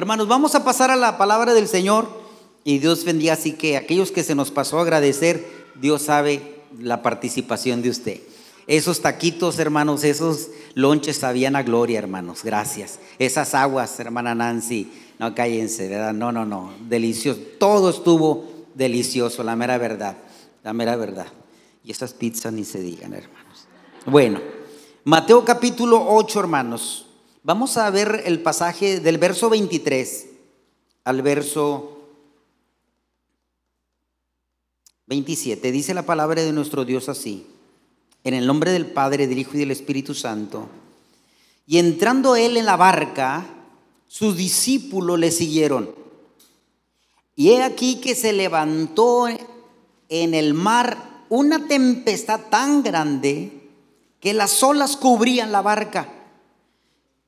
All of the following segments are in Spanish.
Hermanos, vamos a pasar a la palabra del Señor y Dios bendiga. Así que aquellos que se nos pasó a agradecer, Dios sabe la participación de usted. Esos taquitos, hermanos, esos lonches sabían a gloria, hermanos. Gracias. Esas aguas, hermana Nancy. No cállense, ¿verdad? No, no, no. Delicioso. Todo estuvo delicioso, la mera verdad. La mera verdad. Y esas pizzas ni se digan, hermanos. Bueno, Mateo capítulo 8, hermanos. Vamos a ver el pasaje del verso 23 al verso 27. Dice la palabra de nuestro Dios así. En el nombre del Padre, del Hijo y del Espíritu Santo. Y entrando él en la barca, sus discípulos le siguieron. Y he aquí que se levantó en el mar una tempestad tan grande que las olas cubrían la barca,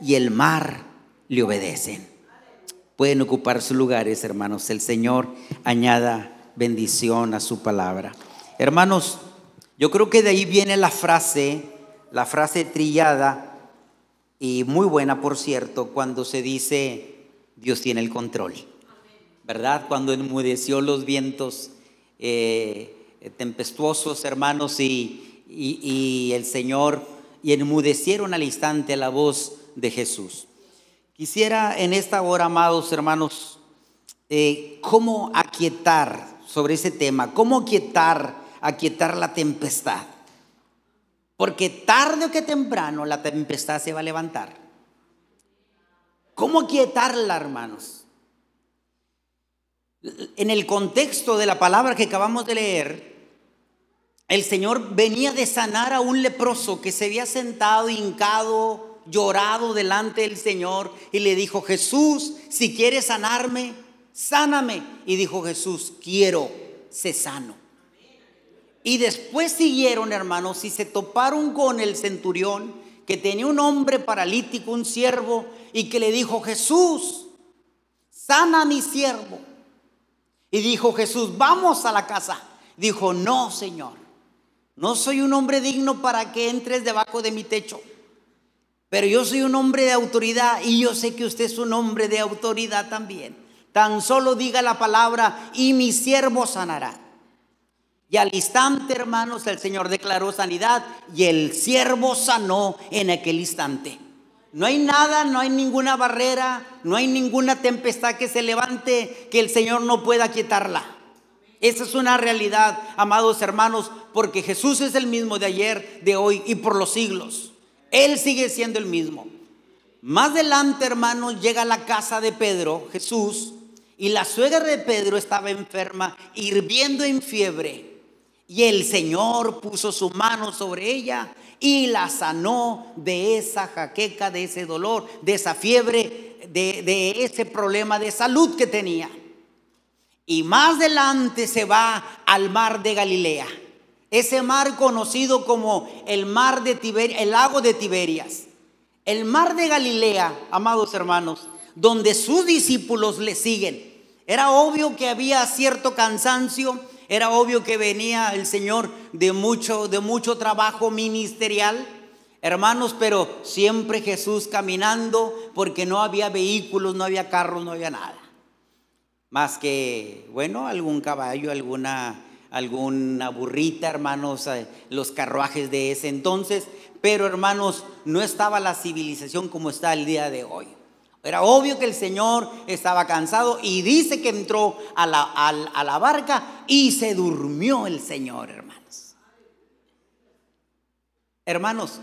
y el mar le obedecen? Pueden ocupar sus lugares, hermanos. El Señor añada bendición a su palabra. Hermanos, yo creo que de ahí viene la frase, la frase trillada y muy buena, por cierto, cuando se dice Dios tiene el control. ¿Verdad? Cuando enmudeció los vientos eh, tempestuosos, hermanos, y, y el Señor, y enmudecieron al instante la voz de Jesús. Quisiera en esta hora, amados hermanos, eh, cómo aquietar sobre ese tema, cómo aquietar, aquietar la tempestad. Porque tarde o que temprano la tempestad se va a levantar. ¿Cómo aquietarla, hermanos? En el contexto de la palabra que acabamos de leer, el Señor venía de sanar a un leproso que se había sentado hincado llorado delante del Señor y le dijo, Jesús, si quieres sanarme, sáname. Y dijo Jesús, quiero, sé sano. Y después siguieron, hermanos, y se toparon con el centurión que tenía un hombre paralítico, un siervo, y que le dijo, Jesús, sana a mi siervo. Y dijo Jesús, vamos a la casa. Dijo, no, Señor, no soy un hombre digno para que entres debajo de mi techo. Pero yo soy un hombre de autoridad y yo sé que usted es un hombre de autoridad también. Tan solo diga la palabra y mi siervo sanará. Y al instante, hermanos, el Señor declaró sanidad y el siervo sanó en aquel instante. No hay nada, no hay ninguna barrera, no hay ninguna tempestad que se levante que el Señor no pueda quitarla. Esa es una realidad, amados hermanos, porque Jesús es el mismo de ayer, de hoy y por los siglos. Él sigue siendo el mismo. Más adelante, hermanos, llega a la casa de Pedro, Jesús, y la suegra de Pedro estaba enferma, hirviendo en fiebre. Y el Señor puso su mano sobre ella y la sanó de esa jaqueca, de ese dolor, de esa fiebre, de, de ese problema de salud que tenía. Y más adelante se va al mar de Galilea. Ese mar conocido como el mar de Tiberias, el lago de Tiberias. El mar de Galilea, amados hermanos, donde sus discípulos le siguen. Era obvio que había cierto cansancio, era obvio que venía el Señor de mucho de mucho trabajo ministerial. Hermanos, pero siempre Jesús caminando porque no había vehículos, no había carros, no había nada. Más que, bueno, algún caballo, alguna alguna burrita, hermanos, eh, los carruajes de ese entonces, pero hermanos, no estaba la civilización como está el día de hoy. Era obvio que el Señor estaba cansado y dice que entró a la, a la barca y se durmió el Señor, hermanos. Hermanos,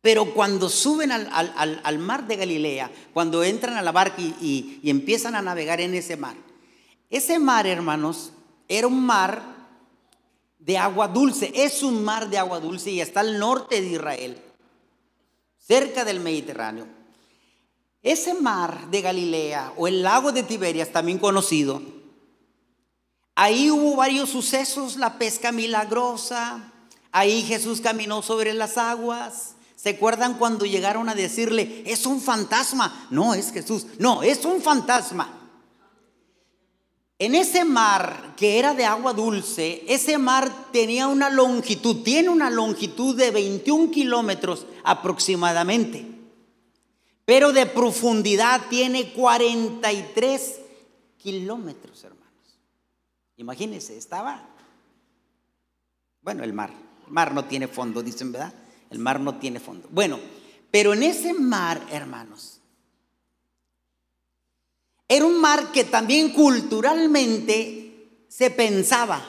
pero cuando suben al, al, mar de Galilea, cuando entran a la barca y, y empiezan a navegar en ese mar, ese mar, hermanos, era un mar de agua dulce, es un mar de agua dulce y está al norte de Israel, cerca del Mediterráneo. ese mar de Galilea o el lago de Tiberias, también conocido, ahí hubo varios sucesos, la pesca milagrosa, ahí Jesús caminó sobre las aguas. ¿Se acuerdan cuando llegaron a decirle, es un fantasma? No, es Jesús. No, es un fantasma. En ese mar que era de agua dulce, ese mar tenía una longitud, tiene una longitud de 21 kilómetros aproximadamente, pero de profundidad tiene 43 kilómetros, hermanos. Imagínense, estaba, bueno, el mar, el mar no tiene fondo, dicen, ¿verdad? El mar no tiene fondo. Bueno, pero en ese mar, hermanos, era un mar que también culturalmente se pensaba,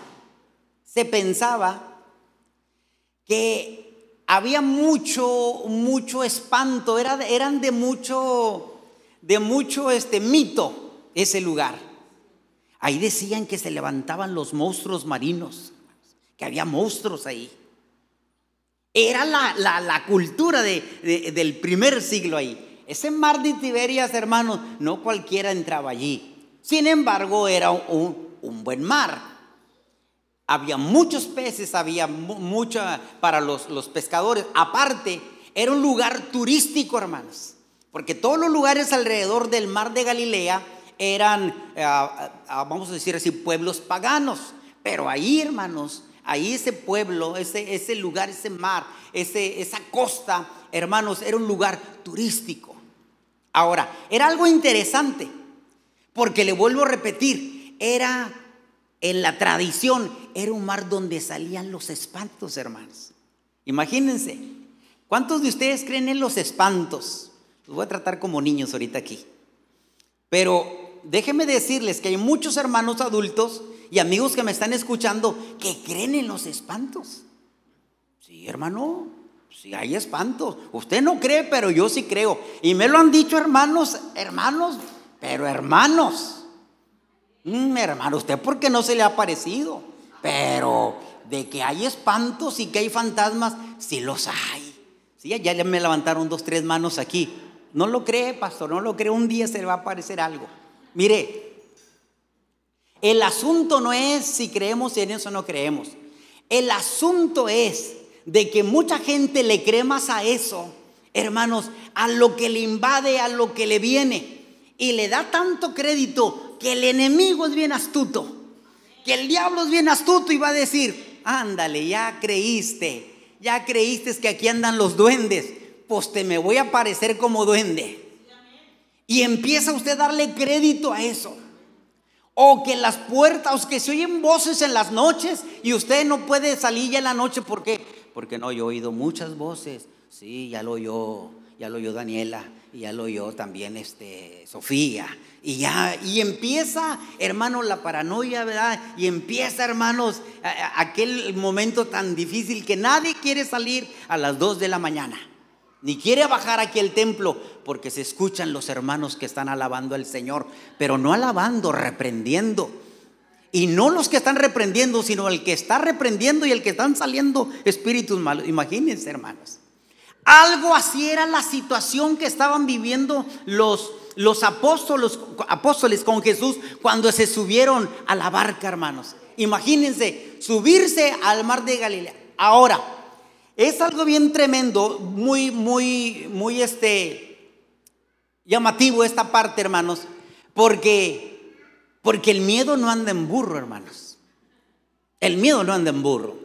se pensaba que había mucho, mucho espanto, era, eran de mucho, de mucho este mito ese lugar. Ahí decían que se levantaban los monstruos marinos, que había monstruos ahí. Era la, cultura del primer siglo ahí. Ese mar de Tiberias, hermanos, no cualquiera entraba allí. Sin embargo, era un, buen mar. Había muchos peces, había mucha para los, los pescadores. Aparte, era un lugar turístico, hermanos. Porque todos los lugares alrededor del mar de Galilea eran, eh, vamos a decir así, pueblos paganos. Pero ahí, hermanos, ahí ese pueblo, ese, ese lugar, ese mar, ese, esa costa, hermanos, era un lugar turístico. Ahora, era algo interesante, porque le vuelvo a repetir, era en la tradición, era un mar donde salían los espantos, hermanos. Imagínense, ¿cuántos de ustedes creen en los espantos? Los voy a tratar como niños ahorita aquí. Pero déjenme decirles que hay muchos hermanos adultos y amigos que me están escuchando que creen en los espantos. Sí, hermano, si hay espantos. Usted no cree, pero yo sí creo. Y me lo han dicho hermanos, hermanos, pero hermanos. Mm, hermano, ¿usted por qué no se le ha parecido? Pero de que hay espantos y que hay fantasmas, sí los hay. Sí, ya me levantaron dos, tres manos aquí. No lo cree, pastor, no lo cree. Un día se le va a aparecer algo. Mire, el asunto no es si creemos en eso o no creemos. El asunto es de que mucha gente le cree más a eso, hermanos, a lo que le invade, a lo que le viene. Y le da tanto crédito que el enemigo es bien astuto, que el diablo es bien astuto y va a decir, ándale, ya creíste, ya creíste que aquí andan los duendes, pues te me voy a parecer como duende. Y empieza usted a darle crédito a eso. O que las puertas, o que se oyen voces en las noches y usted no puede salir ya en la noche porque porque no, yo he oído muchas voces. Sí, ya lo oyó, ya lo oyó Daniela y ya lo oyó también este, Sofía. Y ya, y empieza, hermanos, la paranoia, ¿verdad? Y empieza, hermanos, aquel momento tan difícil que nadie quiere salir a las 2 de la mañana. Ni quiere bajar aquí al templo porque se escuchan los hermanos que están alabando al Señor, pero no alabando, reprendiendo y no los que están reprendiendo, sino el que está reprendiendo y el que están saliendo espíritus malos. Imagínense, hermanos. Algo así era la situación que estaban viviendo los, los apóstoles, apóstoles con Jesús cuando se subieron a la barca, hermanos. Imagínense, subirse al mar de Galilea. Ahora, es algo bien tremendo, muy, muy, muy este, llamativo esta parte, hermanos, porque porque el miedo no anda en burro, hermanos. El miedo no anda en burro.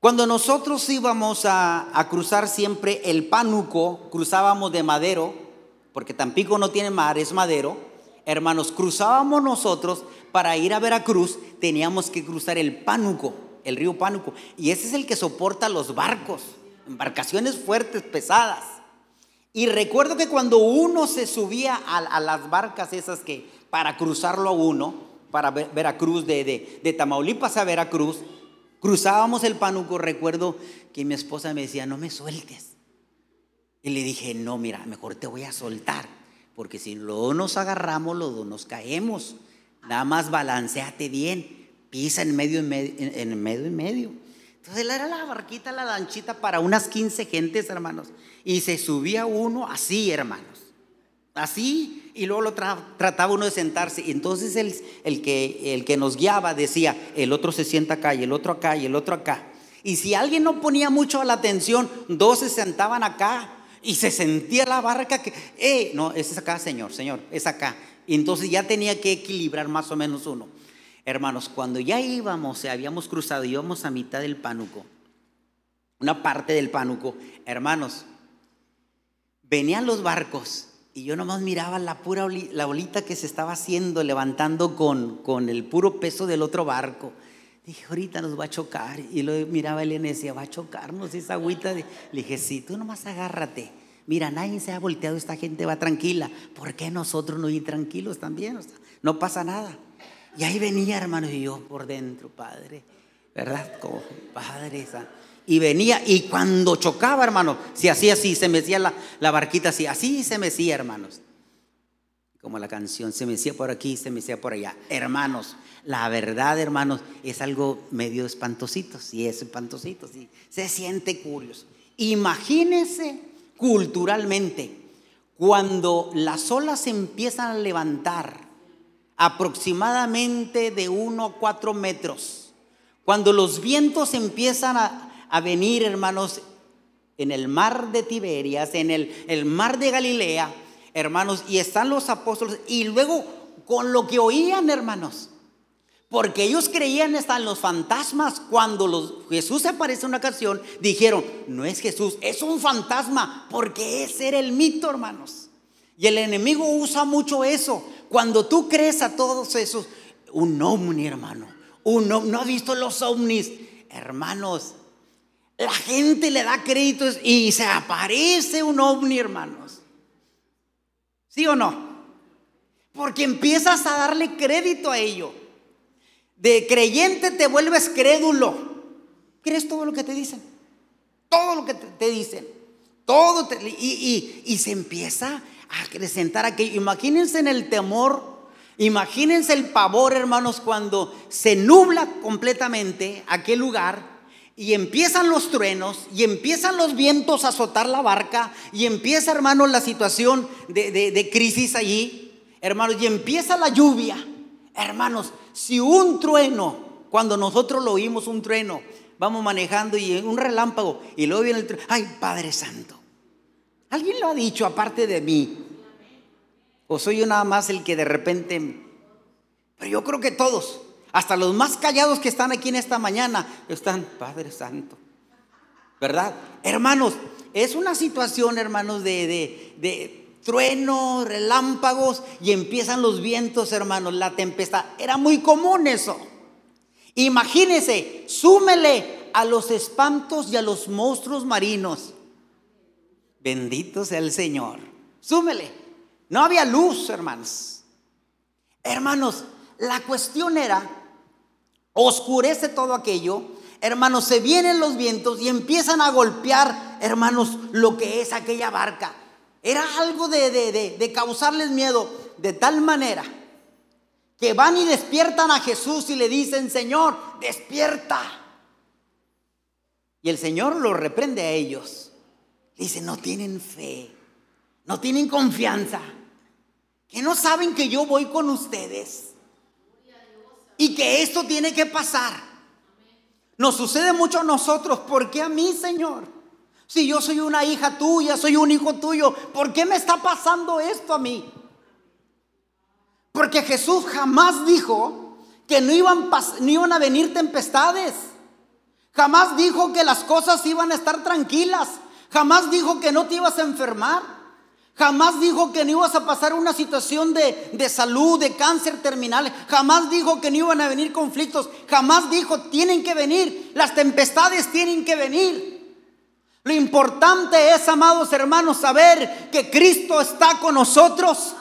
Cuando nosotros íbamos a, cruzar siempre el Pánuco, cruzábamos de Madero, porque Tampico no tiene mar, es Madero. Hermanos, cruzábamos nosotros para ir a Veracruz, teníamos que cruzar el Pánuco, el río Pánuco. Y ese es el que soporta los barcos, embarcaciones fuertes, pesadas. Y recuerdo que cuando uno se subía a las barcas esas que para cruzarlo a uno, para Veracruz, de, de, Tamaulipas a Veracruz, cruzábamos el Panuco, recuerdo que mi esposa me decía, no me sueltes. Y le dije, no, mira, mejor te voy a soltar, porque si los nos agarramos, los dos nos caemos. Nada más balanceate bien, pisa en medio, en medio, en medio, en medio. Entonces era la barquita, la lanchita para unas 15 gentes, hermanos. Y se subía uno así, hermanos. así, y luego lo trataba uno de sentarse. Y entonces el, el, que, el que nos guiaba decía, el otro se sienta acá, y el otro acá, y el otro acá. Y si alguien no ponía mucho la atención, dos se sentaban acá y se sentía la barca que, eh, no, es acá, señor, señor, es acá. Y entonces ya tenía que equilibrar más o menos uno. Hermanos, cuando ya íbamos, habíamos cruzado, íbamos a mitad del pánuco, una parte del pánuco, hermanos, venían los barcos y yo nomás miraba la pura la bolita que se estaba haciendo, levantando con, con el puro peso del otro barco. Dije, ahorita nos va a chocar. Y lo miraba él y decía, va a chocarnos esa agüita. Le dije, sí, tú nomás agárrate. Mira, nadie se ha volteado, esta gente va tranquila. ¿Por qué nosotros no ir tranquilos también? no pasa nada. Y ahí venía, hermano, y yo por dentro, Padre, ¿verdad? Como Padre. Y venía, y cuando chocaba, hermano, si hacía así, se mecía la, la barquita así, así se mecía, hermanos. Como la canción, se mecía por aquí, se mecía por allá. Hermanos, la verdad, hermanos, es algo medio espantosito, sí es espantosito, sí. Se siente curioso. Imagínense culturalmente cuando las olas empiezan a levantar aproximadamente de uno a cuatro metros, cuando los vientos empiezan a, a venir, hermanos, en el mar de Tiberias, en el, el mar de Galilea, hermanos, y están los apóstoles, y luego con lo que oían, hermanos, porque ellos creían en los fantasmas. Cuando los, Jesús aparece en una ocasión, dijeron, no es Jesús, es un fantasma, porque ese era el mito, hermanos. Y el enemigo usa mucho eso. Cuando tú crees a todos esos, un ovni, hermano, un, no ha visto los ovnis, hermanos. La gente le da créditos y se aparece un ovni, hermanos. ¿Sí o no? Porque empiezas a darle crédito a ello. De creyente te vuelves crédulo. ¿Crees todo lo que te dicen? Todo lo que te, dicen. Todo y, y, se empieza a acrecentar aquello. Imagínense en el temor. Imagínense el pavor, hermanos, cuando se nubla completamente aquel lugar y empiezan los truenos y empiezan los vientos a azotar la barca y empieza, hermanos, la situación de, crisis allí, hermanos, y empieza la lluvia. Hermanos, si un trueno, cuando nosotros lo oímos un trueno, vamos manejando y un relámpago y luego viene el trueno, ay Padre Santo, ¿alguien lo ha dicho aparte de mí? ¿O soy yo nada más el que de repente... Pero yo creo que todos, hasta los más callados que están aquí en esta mañana, están, Padre Santo. ¿Verdad? Hermanos, es una situación, hermanos, de, de, de truenos, relámpagos y empiezan los vientos, hermanos, la tempestad. Era muy común eso. Imagínese, súmele a los espantos y a los monstruos marinos. Bendito sea el Señor. Súmele. No había luz, hermanos. Hermanos, la cuestión era, oscurece todo aquello. Hermanos, se vienen los vientos y empiezan a golpear, hermanos, lo que es aquella barca. Era algo de, causarles miedo de tal manera que van y despiertan a Jesús y le dicen, Señor, despierta. Y el Señor lo reprende a ellos. Dice, no tienen fe, no tienen confianza, que no saben que yo voy con ustedes y que esto tiene que pasar. Nos sucede mucho a nosotros, ¿por qué a mí, Señor? Si yo soy una hija tuya, soy un hijo tuyo, ¿por qué me está pasando esto a mí? Porque Jesús jamás dijo que no iban, no iban a venir tempestades. Jamás dijo que las cosas iban a estar tranquilas. Jamás dijo que no te ibas a enfermar. Jamás dijo que no ibas a pasar una situación de, de, salud, de cáncer terminal. Jamás dijo que no iban a venir conflictos. Jamás dijo, tienen que venir. Las tempestades tienen que venir. Lo importante es, amados hermanos, saber que Cristo está con nosotros.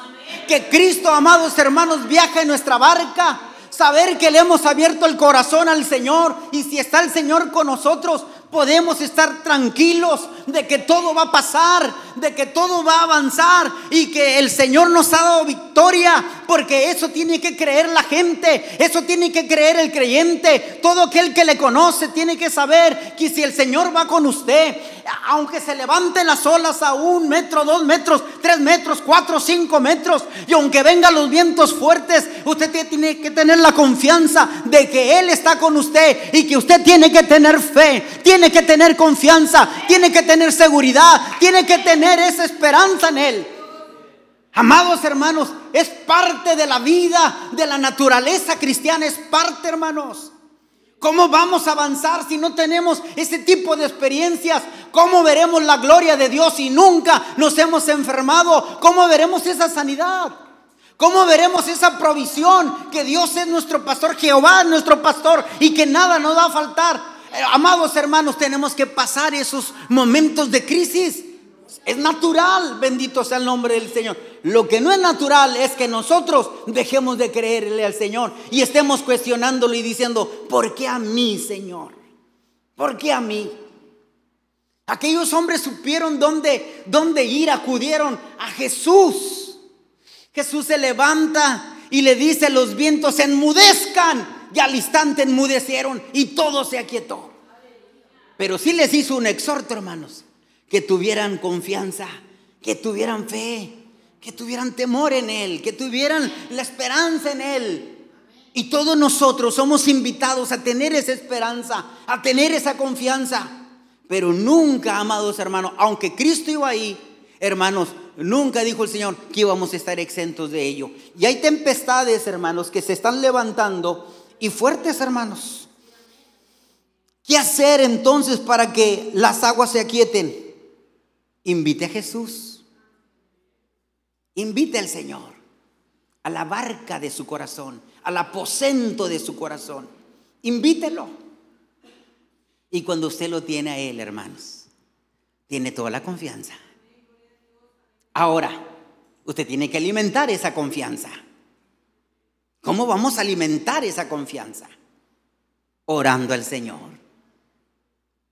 Que Cristo, amados hermanos, viaja en nuestra barca. Saber que le hemos abierto el corazón al Señor. Y si está el Señor con nosotros, podemos estar tranquilos. de que todo va a pasar, de que todo va a avanzar y que el Señor nos ha dado victoria, porque eso tiene que creer la gente, eso tiene que creer el creyente, todo aquel que le conoce tiene que saber que si el Señor va con usted, aunque se levanten las olas a un metro, dos metros, tres metros, cuatro, cinco metros, y aunque vengan los vientos fuertes, usted tiene que tener la confianza de que Él está con usted y que usted tiene que tener fe, tiene que tener confianza, tiene que tener seguridad, tiene que tener esa esperanza en Él. Amados hermanos, es parte de la vida, de la naturaleza cristiana, es parte, hermanos. ¿Cómo vamos a avanzar si no tenemos ese tipo de experiencias? ¿Cómo veremos la gloria de Dios si nunca nos hemos enfermado? ¿Cómo veremos esa sanidad? ¿Cómo veremos esa provisión? Que Dios es nuestro pastor, Jehová es nuestro pastor y que nada nos va a faltar. Eh, amados hermanos, tenemos que pasar esos momentos de crisis. Es natural, bendito sea el nombre del Señor. Lo que no es natural es que nosotros dejemos de creerle al Señor y estemos cuestionándolo y diciendo, ¿por qué a mí, Señor? ¿Por qué a mí? Aquellos hombres supieron dónde, dónde ir, acudieron a Jesús. Jesús se levanta y le dice, los vientos enmudezcan. Y al instante enmudecieron y todo se aquietó. Pero sí les hizo un exhorto, hermanos que tuvieran confianza, que tuvieran fe, que tuvieran temor en Él, que tuvieran la esperanza en Él. Y todos nosotros somos invitados a tener esa esperanza, a tener esa confianza. Pero nunca, amados hermanos, aunque Cristo iba ahí, hermanos, nunca dijo el Señor que íbamos a estar exentos de ello. Y hay tempestades, hermanos, que se están levantando y fuertes, hermanos. ¿Qué hacer entonces para que las aguas se aquieten? Invite a Jesús. Invite al Señor a la barca de su corazón, al aposento de su corazón. Invítelo. Y cuando usted lo tiene a Él, hermanos, tiene toda la confianza. Ahora, usted tiene que alimentar esa confianza. ¿Cómo vamos a alimentar esa confianza? Orando al Señor,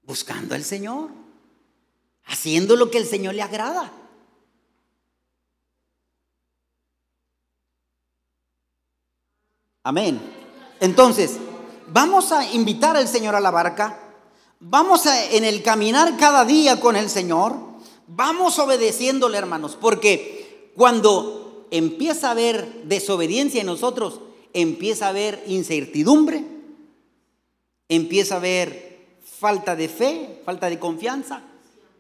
buscando al Señor haciendo lo que el Señor le agrada. Amén. Entonces, vamos a invitar al Señor a la barca. Vamos a, en el caminar cada día con el Señor. Vamos obedeciéndole, hermanos, porque cuando empieza a haber desobediencia en nosotros, empieza a haber incertidumbre, empieza a haber falta de fe, falta de confianza,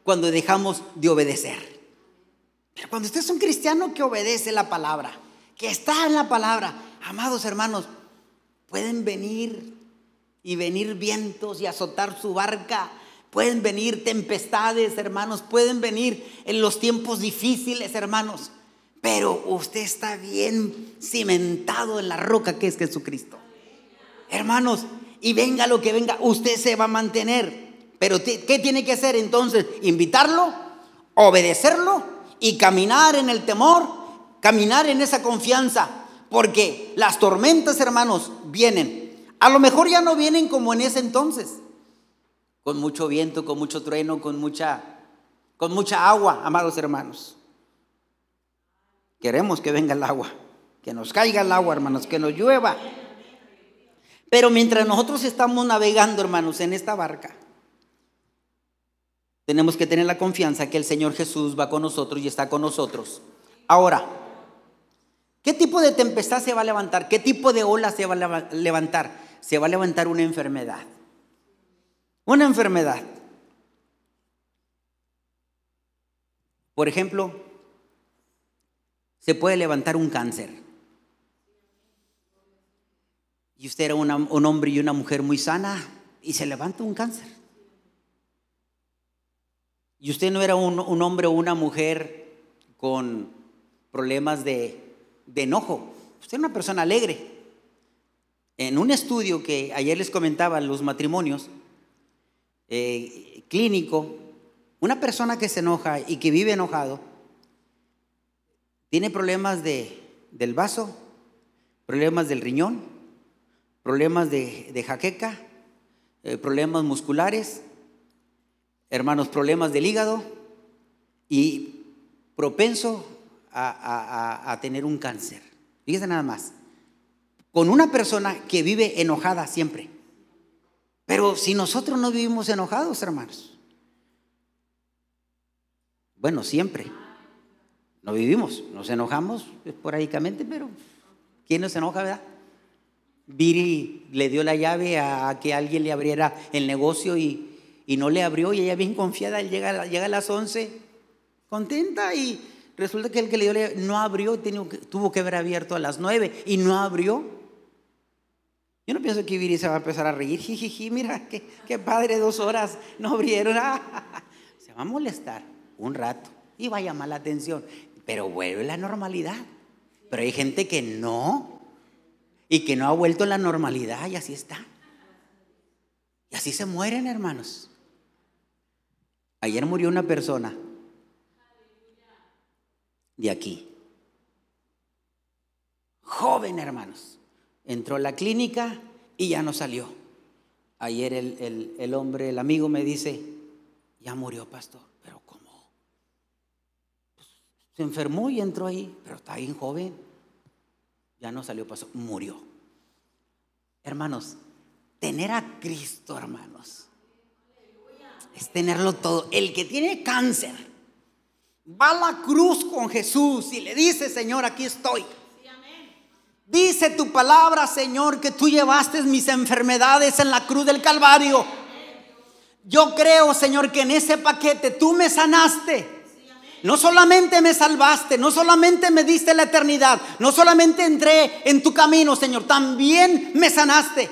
cuando dejamos de obedecer. Pero cuando usted es un cristiano que obedece la palabra, que está en la palabra, amados hermanos, pueden venir y venir vientos y azotar su barca. Pueden venir tempestades, hermanos. Pueden venir en los tiempos difíciles, hermanos. Pero usted está bien cimentado en la roca que es Jesucristo. Hermanos, y venga lo que venga, usted se va a mantener. Pero ¿qué tiene que hacer entonces? Invitarlo, obedecerlo y caminar en el temor, caminar en esa confianza. Porque las tormentas, hermanos, vienen. A lo mejor ya no vienen como en ese entonces. Con mucho viento, con mucho trueno, con mucha, con mucha agua, amados hermanos. Queremos que venga el agua, que nos caiga el agua, hermanos, que nos llueva. Pero mientras nosotros estamos navegando, hermanos, en esta barca, tenemos que tener la confianza que el Señor Jesús va con nosotros y está con nosotros. Ahora, ¿qué tipo de tempestad se va a levantar? ¿Qué tipo de ola se va a levantar? Se va a levantar una enfermedad. Una enfermedad. Por ejemplo, se puede levantar un cáncer. Y usted era un hombre y una mujer muy sana y se levanta un cáncer. Y usted no era un, hombre o una mujer con problemas de, enojo. Usted era una persona alegre. En un estudio que ayer les comentaba los matrimonios, eh, clínico, una persona que se enoja y que vive enojado, tiene problemas de, del vaso, problemas del riñón, problemas de, jaqueca, eh, problemas musculares, hermanos, problemas del hígado y propenso a, tener un cáncer. Fíjense nada más. Con una persona que vive enojada siempre. Pero si nosotros no vivimos enojados, hermanos. Bueno, siempre. No vivimos, nos enojamos esporádicamente, pero ¿quién nos enoja, verdad? Viri le dio la llave a que alguien le abriera el negocio y, no le abrió y ella bien confiada, llega, llega a las 11 contenta y resulta que el que le dio no abrió, tuvo que haber abierto a las 9 y no abrió. Yo no pienso que Viri se va a empezar a reír, jijiji, mira, qué, padre, dos horas, no abrieron, se va a molestar un rato y va a llamar la atención, pero vuelve la normalidad. Pero hay gente que no, y que no ha vuelto la normalidad y así está. Y así se mueren, hermanos. Ayer murió una persona de aquí. Joven, hermanos. Entró a la clínica y ya no salió. Ayer el, el hombre, el amigo me dice, ya murió, pastor. Se enfermó y entró ahí, pero está bien joven. Ya no salió, pasó, murió. Hermanos, tener a Cristo, hermanos, es tenerlo todo. El que tiene cáncer va a la cruz con Jesús y le dice, Señor, aquí estoy. Dice tu palabra, Señor, que tú llevaste mis enfermedades en la cruz del Calvario. Yo creo, Señor, que en ese paquete tú me sanaste. No solamente me salvaste, no solamente me diste la eternidad, no solamente entré en tu camino, Señor, también me sanaste.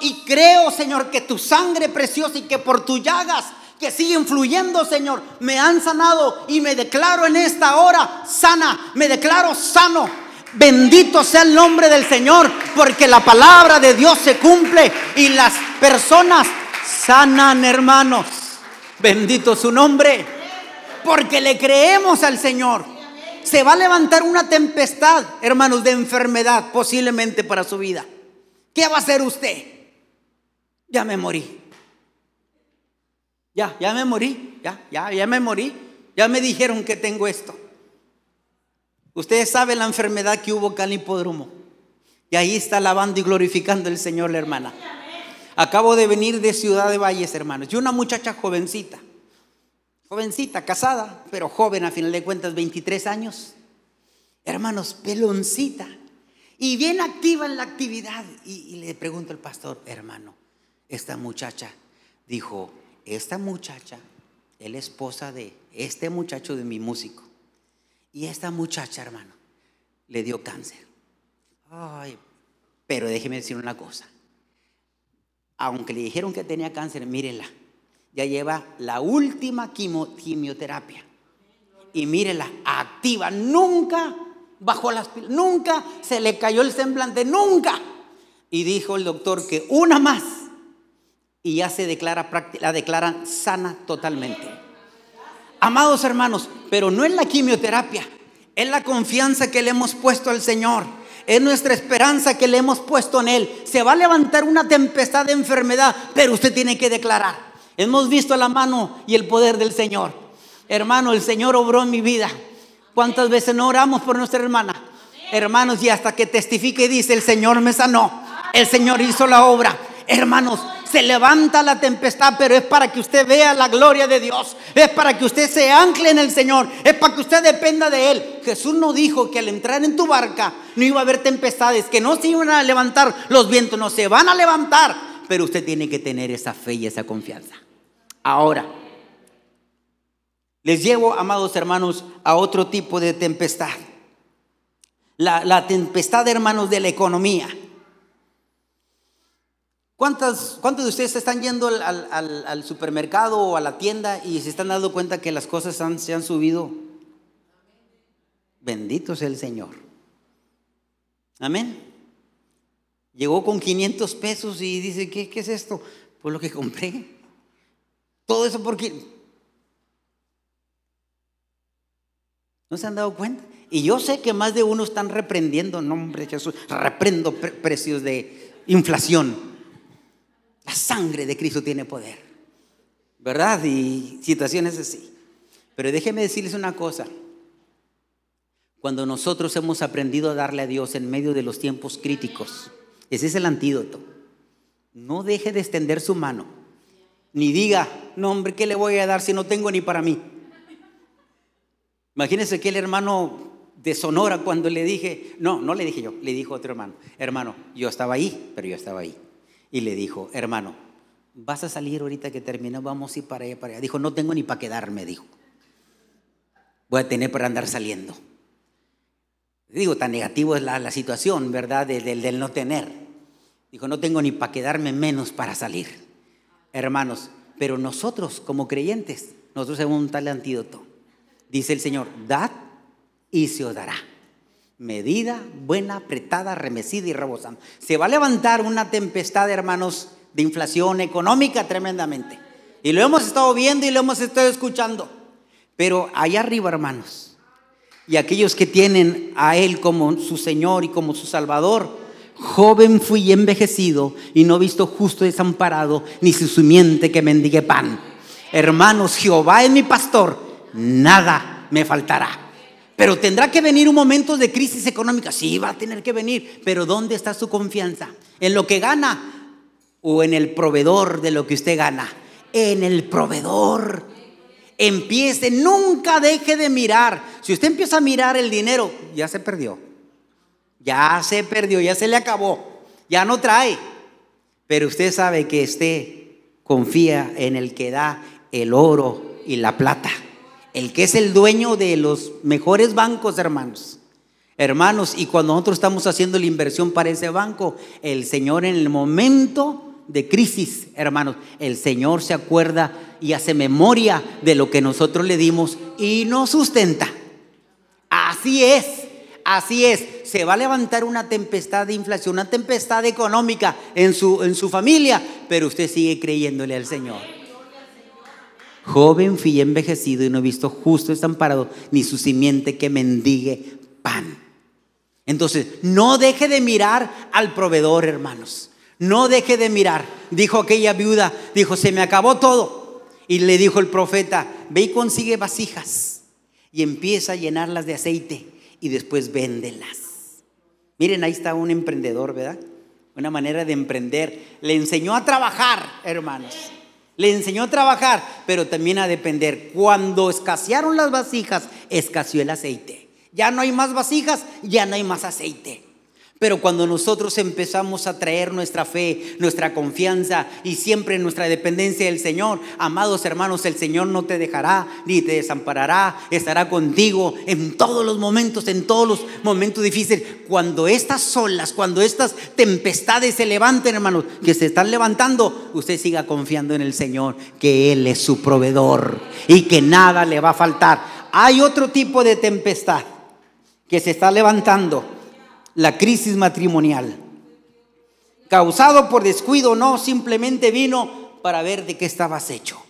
Y creo, Señor, que tu sangre preciosa y que por tus llagas que siguen fluyendo, Señor, me han sanado y me declaro en esta hora sana, me declaro sano. Bendito sea el nombre del Señor, porque la palabra de Dios se cumple y las personas sanan, hermanos. Bendito su nombre porque le creemos al Señor. Se va a levantar una tempestad, hermanos, de enfermedad posiblemente para su vida. ¿Qué va a hacer usted? Ya me morí. Ya, ya me morí. Ya, ya, ya me morí. Ya me dijeron que tengo esto. Ustedes saben la enfermedad que hubo acá en hipódromo. Y ahí está alabando y glorificando el Señor, la hermana. Acabo de venir de Ciudad de Valles, hermanos. Y una muchacha jovencita Jovencita, casada, pero joven a final de cuentas, 23 años. Hermanos, peloncita. Y bien activa en la actividad. Y, le pregunto al pastor, hermano, esta muchacha dijo, esta muchacha es la esposa de este muchacho de mi músico. Y esta muchacha, hermano, le dio cáncer. Ay, pero déjeme decir una cosa. Aunque le dijeron que tenía cáncer, mírenla ya lleva la última quimioterapia. Y mírela, activa, nunca bajó las pilas, nunca se le cayó el semblante, nunca. Y dijo el doctor que una más y ya se declara, la declaran sana totalmente. Amados hermanos, pero no es la quimioterapia, es la confianza que le hemos puesto al Señor. Es nuestra esperanza que le hemos puesto en Él. Se va a levantar una tempestad de enfermedad, pero usted tiene que declarar. Hemos visto la mano y el poder del Señor. Hermano, el Señor obró en mi vida. ¿Cuántas veces no oramos por nuestra hermana? Hermanos, y hasta que testifique y dice, el Señor me sanó. El Señor hizo la obra. Hermanos, se levanta la tempestad, pero es para que usted vea la gloria de Dios. Es para que usted se ancle en el Señor. Es para que usted dependa de Él. Jesús no dijo que al entrar en tu barca no iba a haber tempestades, que no se iban a levantar los vientos, no se van a levantar. Pero usted tiene que tener esa fe y esa confianza. Ahora, les llevo, amados hermanos, a otro tipo de tempestad. La, tempestad, hermanos, de la economía. ¿Cuántos, ¿Cuántos de ustedes están yendo al, supermercado o a la tienda y se están dando cuenta que las cosas se han subido? Bendito sea el Señor. Amén. Llegó con 500 pesos y dice, ¿qué, qué es esto? Pues lo que compré. Todo eso porque... ¿No se han dado cuenta? Y yo sé que más de uno están reprendiendo, nombre de Jesús, reprendo precios de inflación. La sangre de Cristo tiene poder. ¿verdad? Y situaciones así. Pero déjeme decirles una cosa. Cuando nosotros hemos aprendido a darle a Dios en medio de los tiempos críticos, ese es el antídoto. No deje de extender su mano. Ni diga, no hombre, ¿qué le voy a dar si no tengo ni para mí? Imagínense que el hermano de Sonora cuando le dije, no, no le dije yo, le dijo otro hermano, hermano, yo estaba ahí, pero yo estaba ahí. Y le dijo, hermano, vas a salir ahorita que termino, vamos a ir para allá, para allá. Dijo, no tengo ni para quedarme, dijo. Voy a tener para andar saliendo. Digo, tan negativo es la, situación, ¿verdad? Del, del no tener. Dijo, no tengo ni para quedarme menos para salir. Hermanos, pero nosotros como creyentes, nosotros tenemos un tal antídoto. Dice el Señor, dad y se os dará. Medida buena, apretada, remecida y rebosando. Se va a levantar una tempestad, hermanos, de inflación económica tremendamente. Y lo hemos estado viendo y lo hemos estado escuchando. Pero allá arriba, hermanos, y aquellos que tienen a Él como su Señor y como su Salvador, joven fui envejecido y no visto justo desamparado, ni su simiente que mendigue pan. Hermanos, Jehová es mi pastor, nada me faltará. Pero tendrá que venir un momento de crisis económica. Sí, va a tener que venir. Pero ¿dónde está su confianza? ¿En lo que gana o en el proveedor de lo que usted gana? En el proveedor. Empiece, nunca deje de mirar. Si usted empieza a mirar el dinero, ya se perdió. Ya se perdió, ya se le acabó. Ya no trae. Pero usted sabe que usted confía en el que da el oro y la plata el que es el dueño de los mejores bancos, hermanos. Hermanos, y cuando nosotros estamos haciendo la inversión para ese banco, el Señor en el momento de crisis, hermanos, el Señor se acuerda y hace memoria de lo que nosotros le dimos y nos sustenta. Así es, así es. Se va a levantar una tempestad de inflación, una tempestad económica en su, en su familia, pero usted sigue creyéndole al Señor. Joven fui envejecido y no he visto justo desamparado, ni su simiente que mendigue pan. Entonces, no deje de mirar al proveedor, hermanos. No deje de mirar. Dijo aquella viuda, dijo, se me acabó todo. Y le dijo el profeta, ve y consigue vasijas y empieza a llenarlas de aceite y después véndelas. Miren, ahí está un emprendedor, ¿verdad? Una manera de emprender. Le enseñó a trabajar, hermanos. Le enseñó a trabajar, pero también a depender. Cuando escasearon las vasijas, escaseó el aceite. Ya no hay más vasijas, ya no hay más aceite. Pero cuando nosotros empezamos a traer nuestra fe, nuestra confianza y siempre nuestra dependencia del Señor, amados hermanos, el Señor no te dejará ni te desamparará, estará contigo en todos los momentos, en todos los momentos difíciles. Cuando estas olas, cuando estas tempestades se levanten, hermanos, que se están levantando, usted siga confiando en el Señor, que Él es su proveedor y que nada le va a faltar. Hay otro tipo de tempestad que se está levantando la crisis matrimonial. Causado por descuido, no, simplemente vino para ver de qué estabas hecho.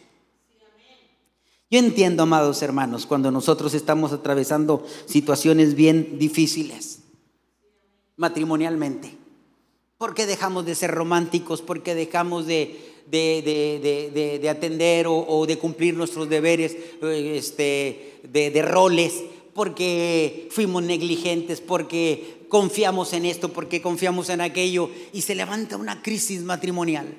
Yo entiendo, amados hermanos, cuando nosotros estamos atravesando situaciones bien difíciles matrimonialmente. Porque dejamos de ser románticos, porque dejamos de, de, atender o, de cumplir nuestros deberes eh, este, de roles, porque fuimos negligentes, porque confiamos en esto, porque confiamos en aquello, y se levanta una crisis matrimonial.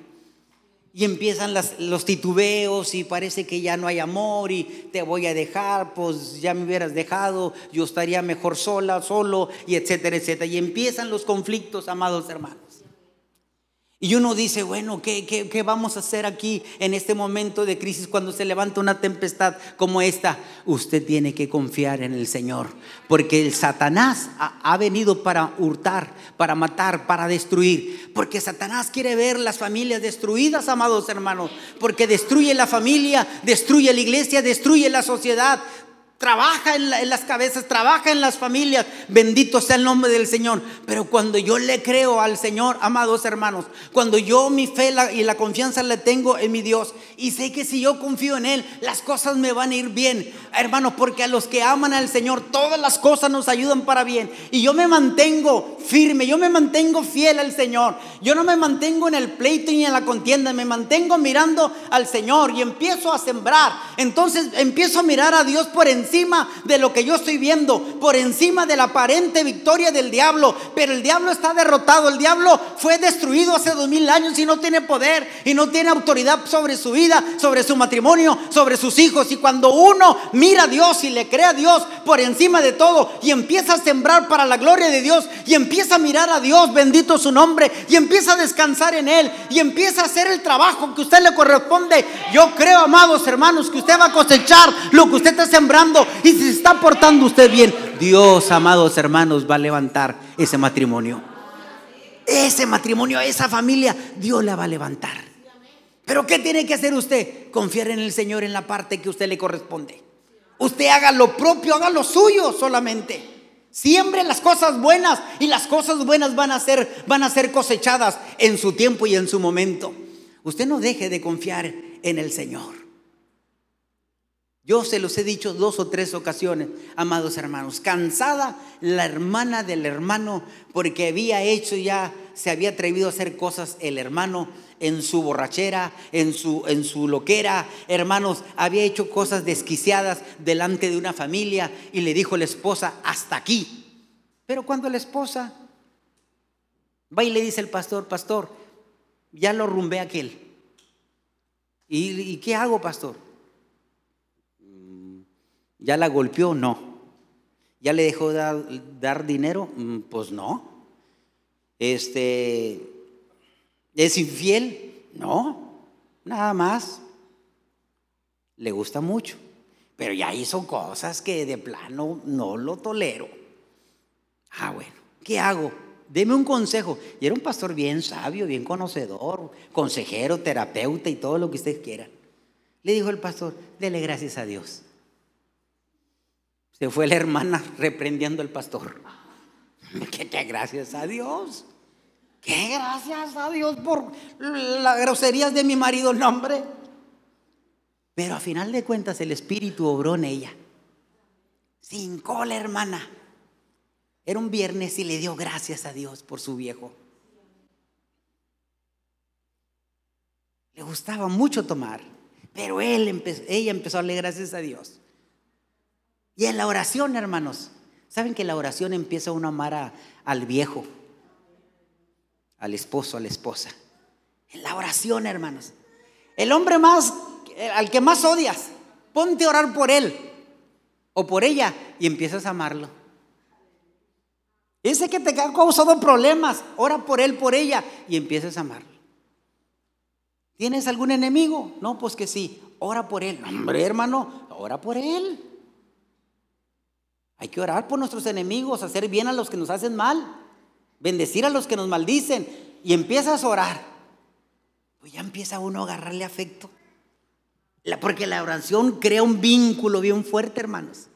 Y empiezan los titubeos y parece que ya no hay amor y te voy a dejar, pues ya me hubieras dejado, yo estaría mejor sola, solo, y etcétera, etcétera. Y empiezan los conflictos, amados hermanos. Y uno dice, bueno, ¿qué, ¿qué, vamos a hacer aquí en este momento de crisis cuando se levanta una tempestad como esta? Usted tiene que confiar en el Señor, porque el Satanás ha, ha venido para hurtar, para matar, para destruir, porque Satanás quiere ver las familias destruidas, amados hermanos, porque destruye la familia, destruye la iglesia, destruye la sociedad, Trabaja en, las cabezas, trabaja en las familias. Bendito sea el nombre del Señor. Pero cuando yo le creo al Señor, amados hermanos, cuando yo mi fe y la confianza le tengo en mi Dios y sé que si yo confío en Él, las cosas me van a ir bien, hermanos, porque a los que aman al Señor, todas las cosas nos ayudan para bien. Y yo me mantengo firme, yo me mantengo fiel al Señor. Yo no me mantengo en el pleito ni en la contienda, me mantengo mirando al Señor y empiezo a sembrar. Entonces empiezo a mirar a Dios por encima de lo que yo estoy viendo, por encima de la aparente victoria del diablo. Pero el diablo está derrotado, el diablo fue destruido hace dos mil años y no tiene poder y no tiene autoridad sobre su vida, sobre su matrimonio, sobre sus hijos. Y cuando uno mira a Dios y le cree a Dios por encima de todo y empieza a sembrar para la gloria de Dios y empieza a mirar a Dios, bendito su nombre, y empieza a descansar en Él y empieza a hacer el trabajo que usted le corresponde. Yo creo, amados hermanos, que usted va a cosechar lo que usted está sembrando y si se está portando usted bien, Dios, amados hermanos, va a levantar ese matrimonio. Ese matrimonio, esa familia, Dios la va a levantar. Pero ¿qué tiene que hacer usted? Confiar en el Señor en la parte que usted le corresponde. Usted haga lo propio, haga lo suyo solamente. Siembre las cosas buenas y las cosas buenas van a ser van a ser cosechadas en su tiempo y en su momento. Usted no deje de confiar en el Señor. Yo se los he dicho dos o tres ocasiones, amados hermanos. Cansada la hermana del hermano porque había hecho ya, se había atrevido a hacer cosas el hermano en su borrachera, en su, en su loquera. Hermanos, había hecho cosas desquiciadas delante de una familia y le dijo la esposa, hasta aquí. Pero cuando la esposa va y le dice el pastor, pastor, ya lo rumbé aquel. ¿Y, ¿Y qué hago, pastor? ¿Ya la golpeó? No. ¿Ya le dejó dar, dinero? Mm, pues no. Este, ¿Es infiel? No, nada más. Le gusta mucho. Pero ya hizo cosas que de plano no lo tolero. Ah, bueno, ¿qué hago? Deme un consejo. Y era un pastor bien sabio, bien conocedor, consejero, terapeuta y todo lo que usted quiera. Le dijo el pastor, dele gracias a Dios. Se fue la hermana reprendiendo al pastor. ¿Qué, gracias a Dios. Qué gracias a Dios por las groserías de mi marido, el nombre. Pero a final de cuentas el Espíritu obró en ella. Sin cola, hermana. Era un viernes y le dio gracias a Dios por su viejo. Le gustaba mucho tomar, pero él ella empezó a darle gracias a Dios. Y en la oración, hermanos, ¿saben que la oración empieza uno a amar al viejo, al esposo, a la esposa? En la oración, hermanos. El hombre más, al que más odias, ponte a orar por él o por ella y empiezas a amarlo. Ese que te ha causado problemas, ora por él, por ella y empiezas a amarlo. ¿Tienes algún enemigo? No, pues que sí, ora por él. Hombre, hermano, ora por él. Hay que orar por nuestros enemigos, hacer bien a los que nos hacen mal, bendecir a los que nos maldicen. Y empiezas a orar. Pues ya empieza uno a agarrarle afecto. Porque la oración crea un vínculo bien fuerte, hermanos.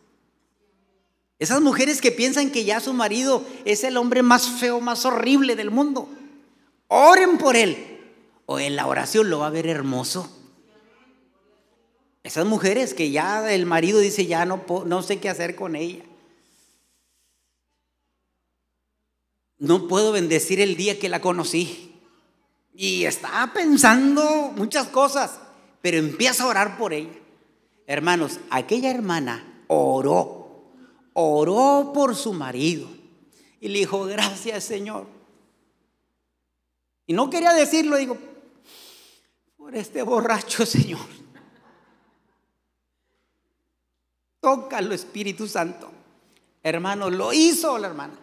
Esas mujeres que piensan que ya su marido es el hombre más feo, más horrible del mundo. Oren por él. O en la oración lo va a ver hermoso. Esas mujeres que ya el marido dice, ya no, no sé qué hacer con ella. No puedo bendecir el día que la conocí. Y estaba pensando muchas cosas, pero empieza a orar por ella. Hermanos, aquella hermana oró, oró por su marido y le dijo, gracias Señor. Y no quería decirlo, digo, por este borracho Señor. Tócalo Espíritu Santo. Hermano, lo hizo la hermana.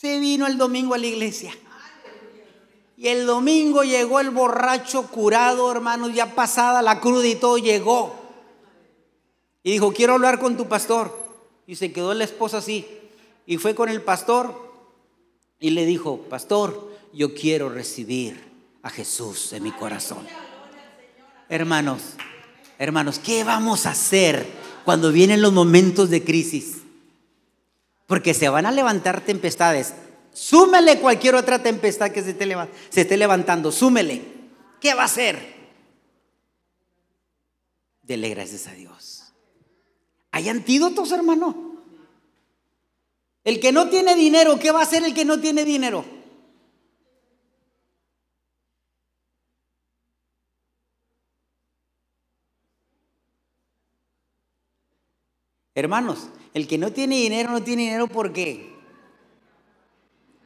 Se vino el domingo a la iglesia. Y el domingo llegó el borracho curado, hermanos, ya pasada la cruda y todo llegó. Y dijo, quiero hablar con tu pastor. Y se quedó la esposa así. Y fue con el pastor y le dijo, pastor, yo quiero recibir a Jesús en mi corazón. Hermanos, hermanos, ¿qué vamos a hacer cuando vienen los momentos de crisis? Porque se van a levantar tempestades. Súmele cualquier otra tempestad que se esté, levantando. Súmele. ¿Qué va a hacer? Dele gracias a Dios. Hay antídotos, hermano. El que no tiene dinero, ¿qué va a hacer el que no tiene dinero? Hermanos, el que no tiene dinero no tiene dinero ¿por qué?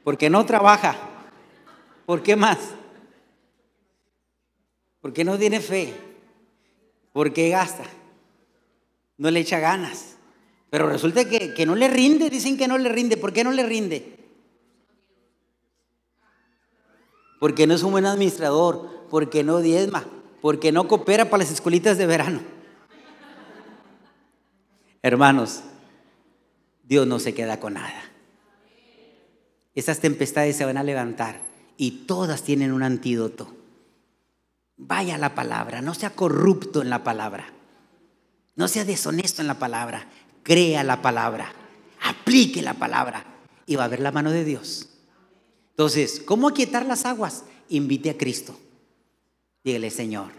Porque no trabaja. ¿Por qué más? Porque no tiene fe. Porque gasta. No le echa ganas. Pero resulta que, que no le rinde, dicen que no le rinde. ¿Por qué no le rinde? Porque no es un buen administrador, porque no diezma, porque no coopera para las escuelitas de verano. Hermanos, Dios no se queda con nada. Esas tempestades se van a levantar y todas tienen un antídoto. Vaya la palabra, no sea corrupto en la palabra, no sea deshonesto en la palabra, crea la palabra, aplique la palabra y va a ver la mano de Dios. Entonces, ¿cómo aquietar las aguas? Invite a Cristo. Dígale, Señor,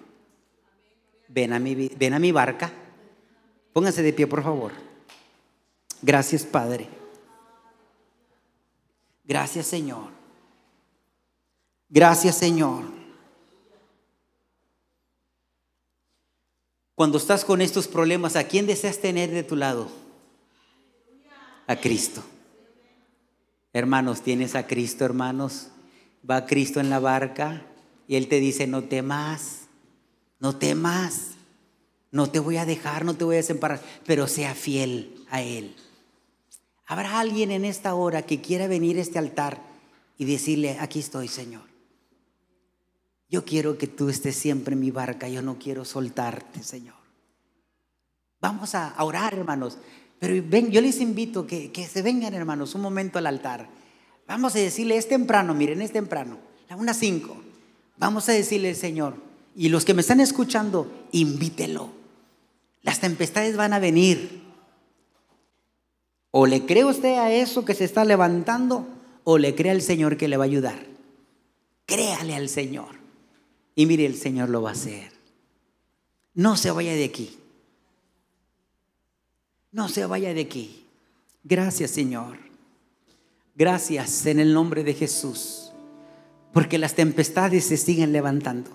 ven a mi, ven a mi barca. Pónganse de pie, por favor. Gracias, Padre. Gracias, Señor. Gracias, Señor. Cuando estás con estos problemas, ¿a quién deseas tener de tu lado? A Cristo. Hermanos, tienes a Cristo, hermanos. Va Cristo en la barca y Él te dice, no temas, no temas, no te voy a dejar, no te voy a desemparar, pero sea fiel a Él. Habrá alguien en esta hora que quiera venir a este altar y decirle, aquí estoy, Señor. Yo quiero que tú estés siempre en mi barca, yo no quiero soltarte, Señor. Vamos a orar, hermanos. Pero ven, yo les invito que, que se vengan, hermanos, un momento al altar. Vamos a decirle, es temprano, miren, es temprano, la una cinco. Vamos a decirle, Señor, y los que me están escuchando, invítelo. Las tempestades van a venir. O le cree usted a eso que se está levantando, o le cree al Señor que le va a ayudar. Créale al Señor. Y mire, el Señor lo va a hacer. No se vaya de aquí. No se vaya de aquí. Gracias, Señor. Gracias en el nombre de Jesús. Porque las tempestades se siguen levantando.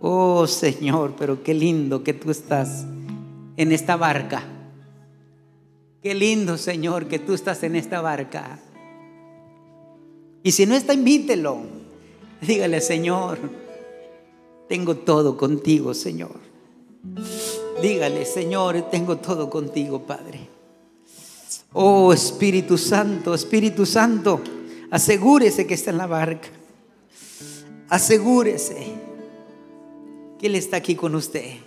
Oh Señor, pero qué lindo que tú estás en esta barca Qué lindo, Señor, que tú estás en esta barca. Y si no está, invítelo. Dígale, Señor, tengo todo contigo, Señor. Dígale, Señor, tengo todo contigo, Padre. Oh Espíritu Santo, Espíritu Santo, asegúrese que está en la barca. Asegúrese que Él está aquí con usted.